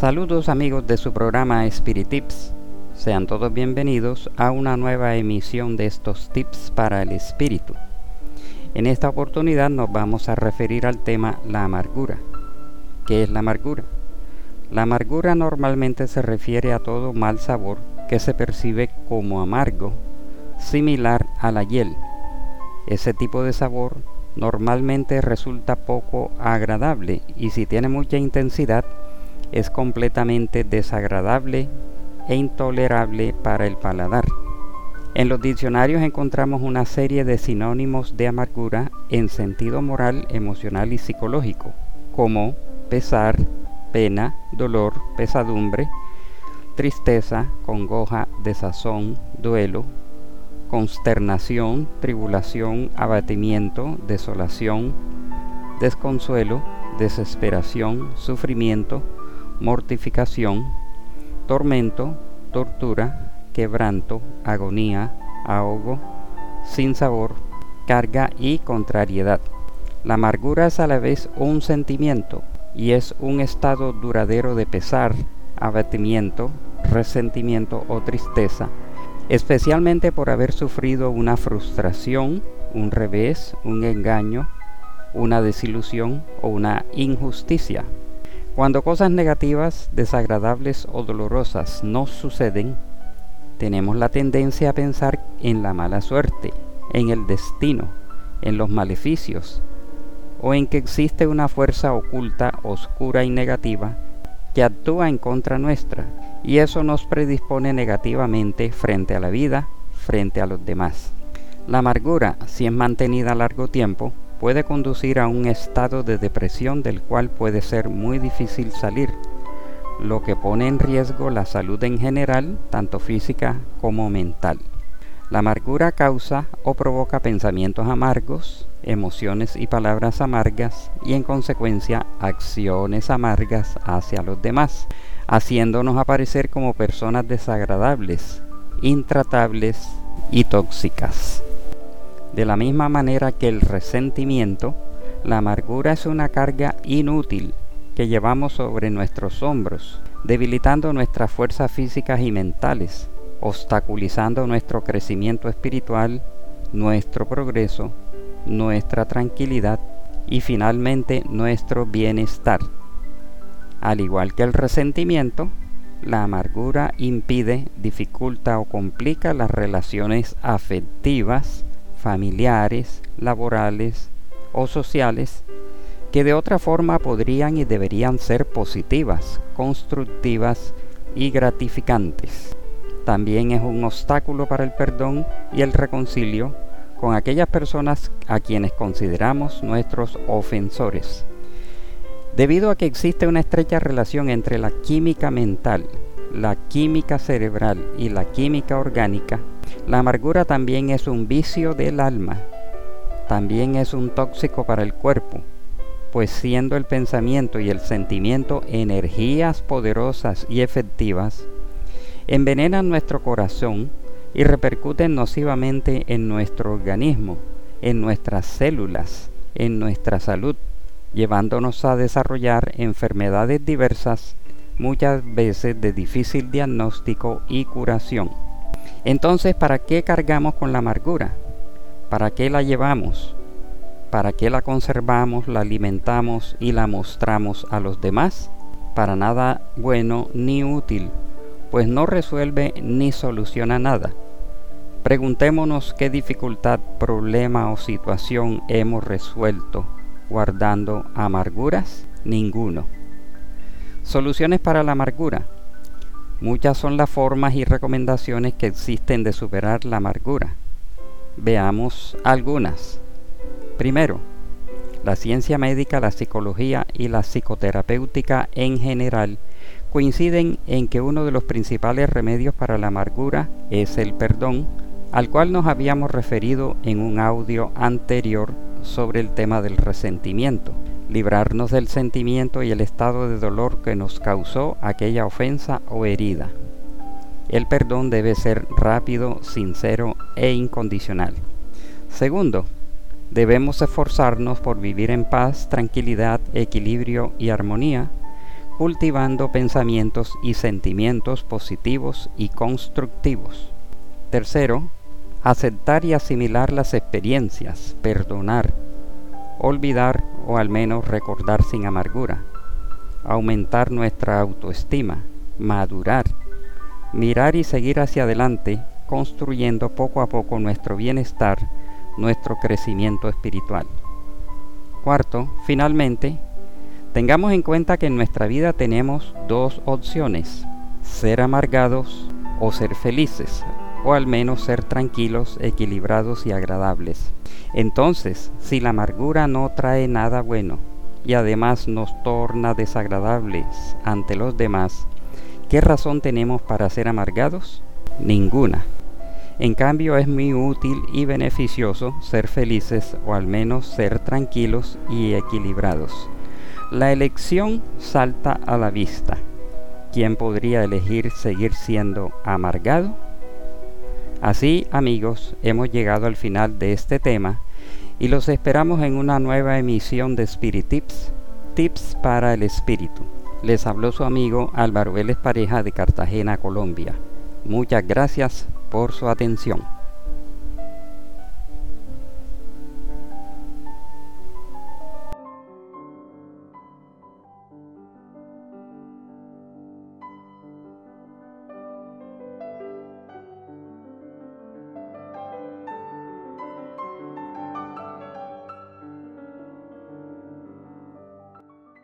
Saludos amigos de su programa Spirit Tips. Sean todos bienvenidos a una nueva emisión de estos tips para el espíritu. En esta oportunidad nos vamos a referir al tema la amargura. ¿Qué es la amargura? La amargura normalmente se refiere a todo mal sabor que se percibe como amargo, similar a la hiel. Ese tipo de sabor normalmente resulta poco agradable y si tiene mucha intensidad es completamente desagradable e intolerable para el paladar. En los diccionarios encontramos una serie de sinónimos de amargura en sentido moral, emocional y psicológico, como pesar, pena, dolor, pesadumbre, tristeza, congoja, desazón, duelo, consternación, tribulación, abatimiento, desolación, desconsuelo, desesperación, sufrimiento, mortificación, tormento, tortura, quebranto, agonía, ahogo, sin sabor, carga y contrariedad. La amargura es a la vez un sentimiento y es un estado duradero de pesar, abatimiento, resentimiento o tristeza, especialmente por haber sufrido una frustración, un revés, un engaño, una desilusión o una injusticia. Cuando cosas negativas, desagradables o dolorosas nos suceden, tenemos la tendencia a pensar en la mala suerte, en el destino, en los maleficios, o en que existe una fuerza oculta, oscura y negativa que actúa en contra nuestra, y eso nos predispone negativamente frente a la vida, frente a los demás. La amargura, si es mantenida largo tiempo, puede conducir a un estado de depresión del cual puede ser muy difícil salir, lo que pone en riesgo la salud en general, tanto física como mental. La amargura causa o provoca pensamientos amargos, emociones y palabras amargas y en consecuencia acciones amargas hacia los demás, haciéndonos aparecer como personas desagradables, intratables y tóxicas. De la misma manera que el resentimiento, la amargura es una carga inútil que llevamos sobre nuestros hombros, debilitando nuestras fuerzas físicas y mentales, obstaculizando nuestro crecimiento espiritual, nuestro progreso, nuestra tranquilidad y finalmente nuestro bienestar. Al igual que el resentimiento, la amargura impide, dificulta o complica las relaciones afectivas familiares, laborales o sociales que de otra forma podrían y deberían ser positivas, constructivas y gratificantes. También es un obstáculo para el perdón y el reconcilio con aquellas personas a quienes consideramos nuestros ofensores. Debido a que existe una estrecha relación entre la química mental, la química cerebral y la química orgánica, la amargura también es un vicio del alma, también es un tóxico para el cuerpo, pues siendo el pensamiento y el sentimiento energías poderosas y efectivas, envenenan nuestro corazón y repercuten nocivamente en nuestro organismo, en nuestras células, en nuestra salud, llevándonos a desarrollar enfermedades diversas, muchas veces de difícil diagnóstico y curación. Entonces, ¿para qué cargamos con la amargura? ¿Para qué la llevamos? ¿Para qué la conservamos, la alimentamos y la mostramos a los demás? Para nada bueno ni útil, pues no resuelve ni soluciona nada. Preguntémonos qué dificultad, problema o situación hemos resuelto guardando amarguras. Ninguno. Soluciones para la amargura. Muchas son las formas y recomendaciones que existen de superar la amargura. Veamos algunas. Primero, la ciencia médica, la psicología y la psicoterapéutica en general coinciden en que uno de los principales remedios para la amargura es el perdón, al cual nos habíamos referido en un audio anterior sobre el tema del resentimiento librarnos del sentimiento y el estado de dolor que nos causó aquella ofensa o herida. El perdón debe ser rápido, sincero e incondicional. Segundo, debemos esforzarnos por vivir en paz, tranquilidad, equilibrio y armonía cultivando pensamientos y sentimientos positivos y constructivos. Tercero, aceptar y asimilar las experiencias, perdonar, olvidar o al menos recordar sin amargura, aumentar nuestra autoestima, madurar, mirar y seguir hacia adelante, construyendo poco a poco nuestro bienestar, nuestro crecimiento espiritual. Cuarto, finalmente, tengamos en cuenta que en nuestra vida tenemos dos opciones, ser amargados o ser felices, o al menos ser tranquilos, equilibrados y agradables. Entonces, si la amargura no trae nada bueno y además nos torna desagradables ante los demás, ¿qué razón tenemos para ser amargados? Ninguna. En cambio es muy útil y beneficioso ser felices o al menos ser tranquilos y equilibrados. La elección salta a la vista. ¿Quién podría elegir seguir siendo amargado? Así, amigos, hemos llegado al final de este tema y los esperamos en una nueva emisión de Spirit Tips, Tips para el Espíritu. Les habló su amigo Álvaro Vélez Pareja de Cartagena, Colombia. Muchas gracias por su atención.